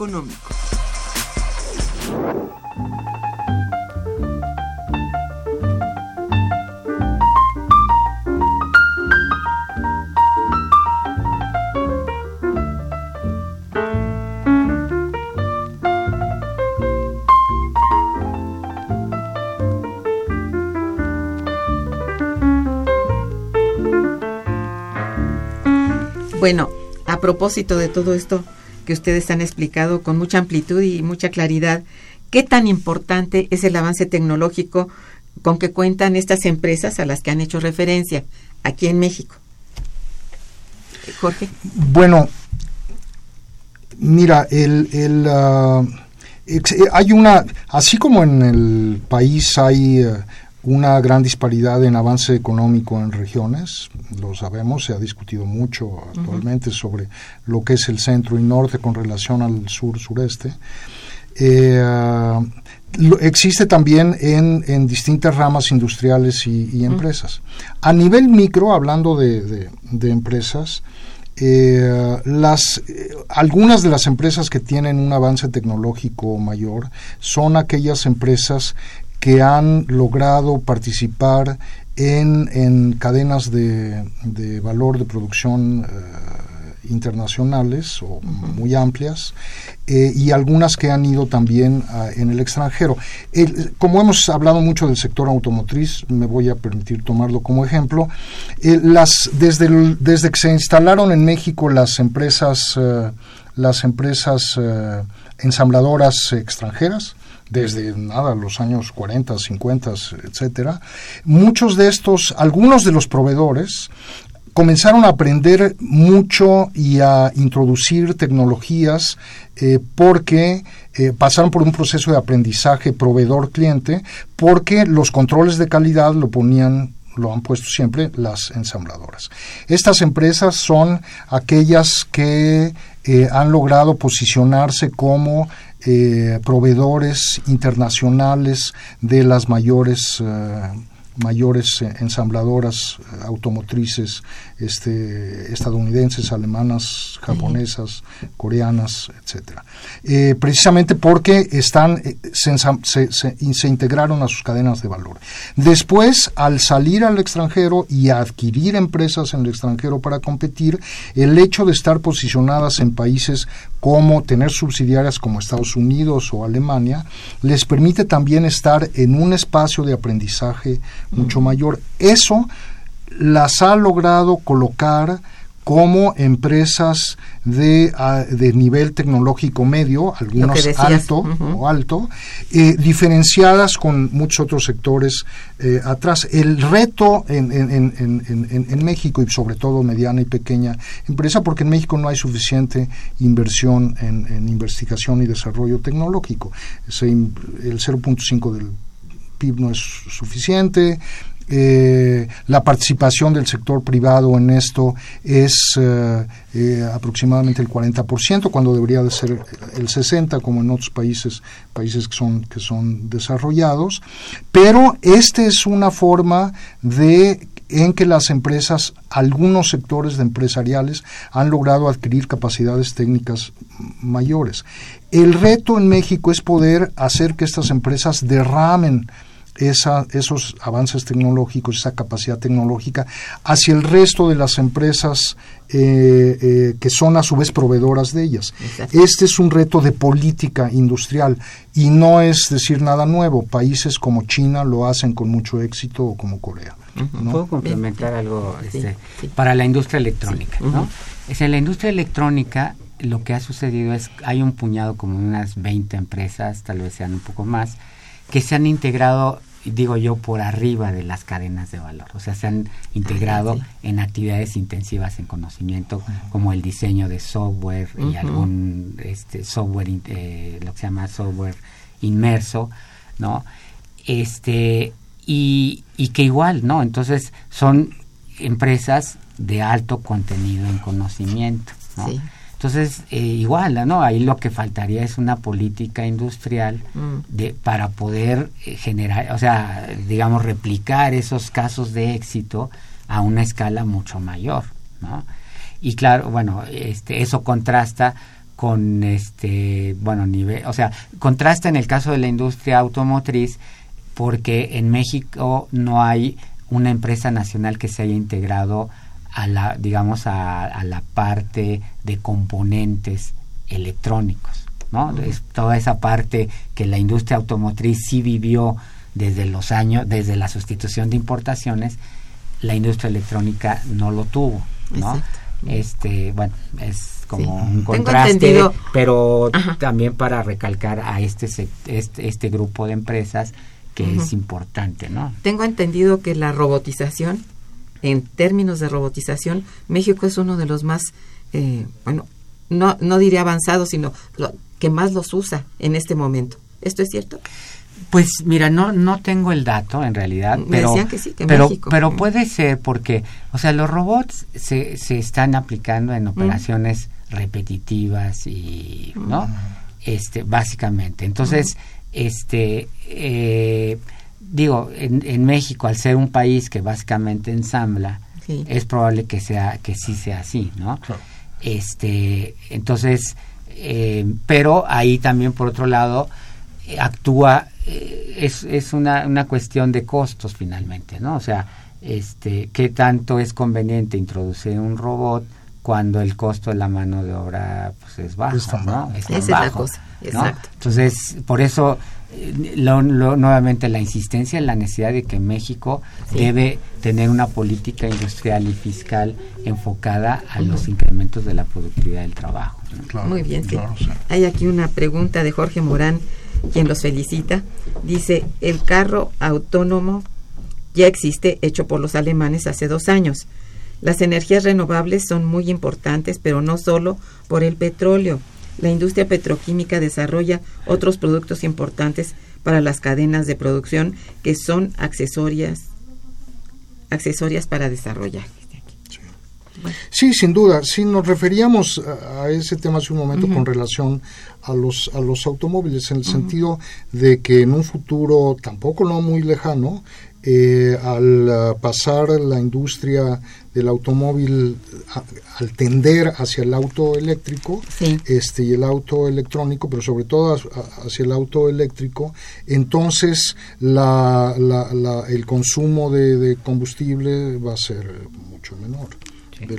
Económico. Bueno, a propósito de todo esto que ustedes han explicado con mucha amplitud y mucha claridad, ¿qué tan importante es el avance tecnológico con que cuentan estas empresas a las que han hecho referencia aquí en México? Jorge. Bueno, mira, el, el, ah, eh, hay una, así como en el país hay eh, una gran disparidad en avance económico en regiones, lo sabemos, se ha discutido mucho actualmente sobre lo que es el centro y norte con relación al sur-sureste. Eh, lo- existe también en, en distintas ramas industriales y, y empresas. A nivel micro, hablando de, de- de empresas, eh, las, eh, algunas de las empresas que tienen un avance tecnológico mayor son aquellas empresas que han logrado participar en, en cadenas de, de valor de producción eh, internacionales o muy amplias eh, y algunas que han ido también ah, en el extranjero. El- como hemos hablado mucho del sector automotriz, me voy a permitir tomarlo como ejemplo, eh, las, desde, el- desde que se instalaron en México las empresas, las empresas ensambladoras extranjeras, desde nada los años 40, 50, etcétera. Muchos de estos, algunos de los proveedores comenzaron a aprender mucho y a introducir tecnologías eh, porque eh, pasaron por un proceso de aprendizaje proveedor-cliente porque los controles de calidad lo ponían lo han puesto siempre las ensambladoras. Estas empresas son aquellas que eh, han logrado posicionarse como eh, proveedores internacionales de las mayores eh, mayores eh, ensambladoras eh, automotrices este, estadounidenses, alemanas, japonesas, coreanas, etcétera. Eh, precisamente porque están se, se- se- y se integraron a sus cadenas de valor. Después, al salir al extranjero y adquirir empresas en el extranjero para competir, el hecho de estar posicionadas en países como tener subsidiarias como Estados Unidos o Alemania, les permite también estar en un espacio de aprendizaje mucho mayor. Eso las ha logrado colocar como empresas de, ah, de nivel tecnológico medio, algunos alto o alto, eh, diferenciadas con muchos otros sectores eh, atrás. El reto en, en- en- en- México y sobre todo mediana y pequeña empresa, porque en México no hay suficiente inversión en, investigación y desarrollo tecnológico. Se el 0.5 del PIB no es suficiente. eh, la participación del sector privado en esto es eh, eh, aproximadamente el 40%, cuando debería de ser el 60%, como en otros países, países que son, que son desarrollados. Pero esta es una forma de en que las empresas, algunos sectores de empresariales, han logrado adquirir capacidades técnicas mayores. El reto en México es poder hacer que estas empresas derramen esa, esos avances tecnológicos, esa capacidad tecnológica hacia el resto de las empresas eh, eh, que son a su vez proveedoras de ellas. Este es un reto de política industrial y no es decir nada nuevo. Países como China lo hacen con mucho éxito o como Corea. ¿Puedo complementar algo este, para la industria electrónica? ¿no? Es en la industria electrónica lo que ha sucedido es hay un puñado como unas 20 empresas, tal vez sean un poco más, que se han integrado digo yo, por arriba de las cadenas de valor. O sea, se han integrado en actividades intensivas en conocimiento, como el diseño de software y algún este, software, eh, lo que se llama software inmerso, ¿no? Este, y, y que igual, ¿no? Entonces, son empresas de alto contenido en conocimiento, ¿no? Entonces, eh, igual, ¿no? Ahí lo que faltaría es una política industrial mm. de, para poder eh, generar, o sea, digamos, replicar esos casos de éxito a una escala mucho mayor, ¿no? Y claro, bueno, este, eso contrasta con este, bueno, nivel, o sea, contrasta en el caso de la industria automotriz porque en México no hay una empresa nacional que se haya integrado a la, digamos, a, la parte de componentes electrónicos, ¿no? Es toda esa parte que la industria automotriz sí vivió desde los años, desde la sustitución de importaciones, la industria electrónica no lo tuvo, ¿no? Este, bueno, es como un contraste, pero también para recalcar a este, este, este grupo de empresas que es importante, ¿no? Tengo entendido que la robotización en términos de robotización, México es uno de los más, eh, bueno, no, no diría avanzados, sino lo, que más los usa en este momento. ¿Esto es cierto? Pues mira, no no tengo el dato en realidad, pero pero, pero puede ser porque, o sea, los robots se, se están aplicando en operaciones repetitivas y, ¿no? Este, básicamente. Entonces, este, eh, digo, en, en, México, al ser un país que básicamente ensambla, es probable que sea que sí sea así, ¿no? Este, entonces, eh, pero ahí también por otro lado eh, actúa eh, es, es una, una cuestión de costos finalmente, ¿no? O sea, este, qué tanto es conveniente introducir un robot cuando el costo de la mano de obra pues es bajo, ¿no? Esa es la cosa, exacto. Entonces, por eso lo, nuevamente la insistencia en la necesidad de que México debe tener una política industrial y fiscal enfocada a los incrementos de la productividad del trabajo. Muy bien, Hay aquí una pregunta de Jorge Morán, quien los felicita. Dice, el carro autónomo ya existe, hecho por los alemanes hace dos años. Las energías renovables son muy importantes, pero no solo por el petróleo la industria petroquímica desarrolla otros productos importantes para las cadenas de producción que son accesorias accesorias para desarrollar. Sí, sin duda. Si nos referíamos a, ese tema hace un momento con relación a los, a los automóviles, en el sentido de que en un futuro tampoco no muy lejano, eh, al pasar la industria del automóvil al tender hacia el auto eléctrico este y el auto electrónico pero sobre todo hacia el auto eléctrico entonces la, el consumo de, combustible va a ser mucho menor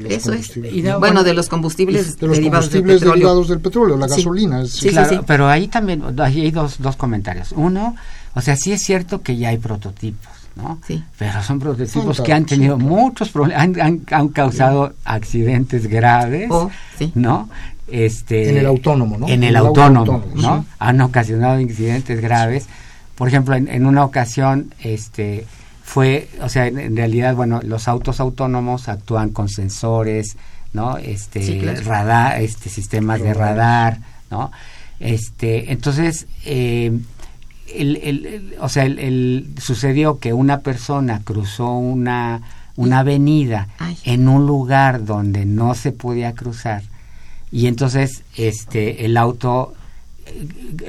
Eso es. bueno, de los combustibles, de los derivados, combustibles del derivados, del petróleo, la gasolina. Sí, claro, pero ahí también hay dos, dos comentarios. Uno, o sea, sí es cierto que ya hay prototipos ¿no? Sí. Pero son prototipos que han tenido muchos problemas, han, han, causado accidentes graves, oh, ¿no? Este, en el autónomo, ¿no? En el, autónomo, ¿no? Han ocasionado incidentes graves. Por ejemplo, en, una ocasión, este, fue, o sea, en, realidad, bueno, los autos autónomos actúan con sensores, ¿no? Este, radar, este, sistemas de radar, ¿no? Este, entonces, eh, el, el- o sea, el, el- sucedió que una persona cruzó una, una avenida Ay. en un lugar donde no se podía cruzar y entonces este el auto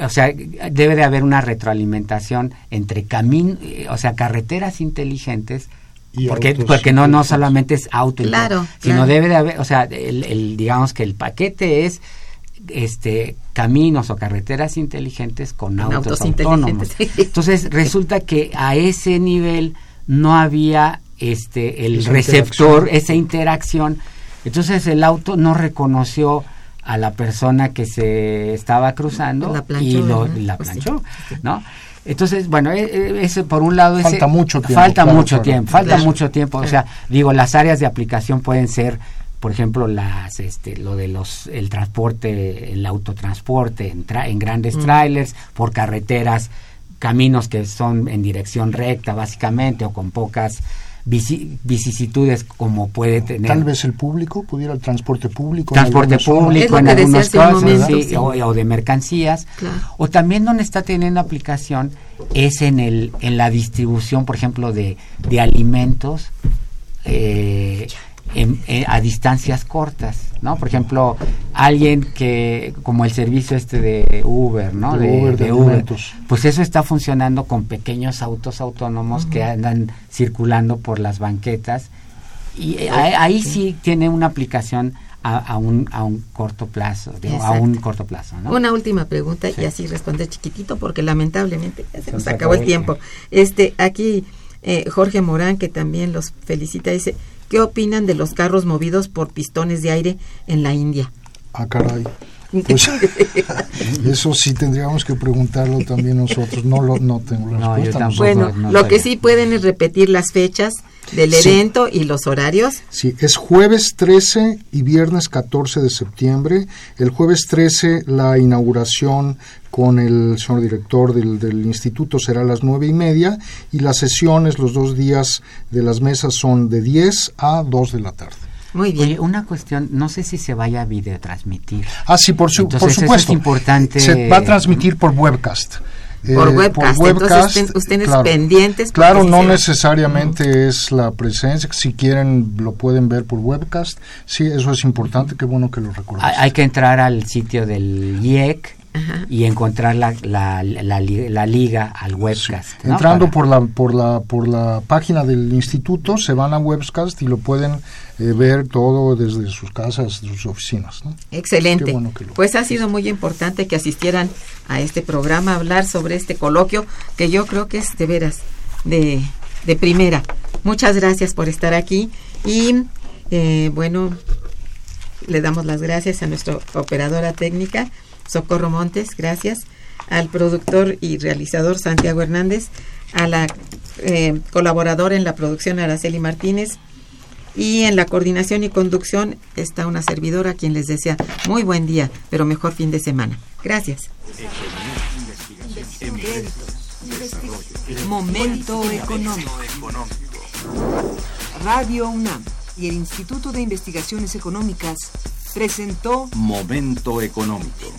o sea debe de haber una retroalimentación entre camino o sea carreteras inteligentes Y porque autos porque no no solamente es auto Claro, sino claro. debe de haber o sea el, el- digamos que el paquete es este caminos o carreteras inteligentes con, Con autos, autos autónomos inteligentes. entonces resulta que a ese nivel no había este el Esa receptor interacción. esa interacción entonces el auto no reconoció a la persona que se estaba cruzando La planchó, y lo, la Pues sí. planchó, ¿no? Entonces, bueno, e- e- ese por un lado ese- Falta mucho tiempo, falta claro, mucho claro. tiempo, falta mucho tiempo, o sea, digo, las áreas de aplicación pueden ser por ejemplo, las, este, lo de los, el transporte, el autotransporte en, tra- en grandes trailers, por carreteras, caminos que son en dirección recta, básicamente, o con pocas vici- vicisitudes como puede tener Tal vez el público pudiera el transporte público. transporte público en algunos casos momento, sí, sí. O, o de mercancías Claro. o también donde está teniendo aplicación es en el en la distribución por ejemplo de, de alimentos eh, en- en- a distancias cortas no por ejemplo alguien que como el servicio este de Uber no De Uber, de pues eso está funcionando con pequeños autos autónomos que andan circulando por las banquetas. Y eh, ahí, sí tiene una aplicación a, a un, a un corto plazo, digo, a un corto plazo, ¿no? Una última pregunta Sí. y así responder chiquitito porque lamentablemente ya se Se nos acabó el acabó el tiempo. Este, aquí eh, Jorge Morán que también los felicita dice, ¿qué opinan de los carros movidos por pistones de aire en la India? Ah, caray. Pues, eso sí tendríamos que preguntarlo también nosotros. No lo no tengo No, respuesta. bueno, no lo sabía. que sí pueden es repetir las fechas del Sí. evento y los horarios. Sí, es jueves 13 y viernes 14 de septiembre. El jueves 13 la inauguración con el señor director del, del instituto será a las nueve y media y las sesiones los dos días de las mesas son de 10 a 2 de la tarde. Muy bien. Oye, una cuestión, no sé si se vaya a videotransmitir. Ah, sí, por, su- Entonces, por eso es supuesto. importante. Se va a transmitir por webcast. Por Eh, webcast, entonces estén ustedes pendientes porque Claro, no necesariamente es la presencia. Si quieren, lo pueden ver por webcast. Sí, eso es importante. Qué bueno que lo Hay, recordaste. hay que entrar al sitio del IEC Ajá. y encontrar la, la, la, la liga al webcast. ¿no? Entrando Para- por la por la por la página del instituto, se van a webcast y lo pueden eh, ver todo desde sus casas, sus oficinas. ¿no? Excelente. Bueno lo- Pues ha sido muy importante que asistieran a este programa, a hablar sobre este coloquio, que yo creo que es de veras de, de primera. Muchas gracias por estar aquí y eh, bueno, le damos las gracias a nuestra operadora técnica, Socorro Montes, gracias, al productor y realizador Santiago Hernández, a la eh, colaboradora en la producción Araceli Martínez, y en la coordinación y conducción está una servidora a quien les desea muy buen día, pero mejor fin de semana. Gracias. Momento económico. Radio UNAM y el Instituto de Investigaciones Económicas presentó Momento económico.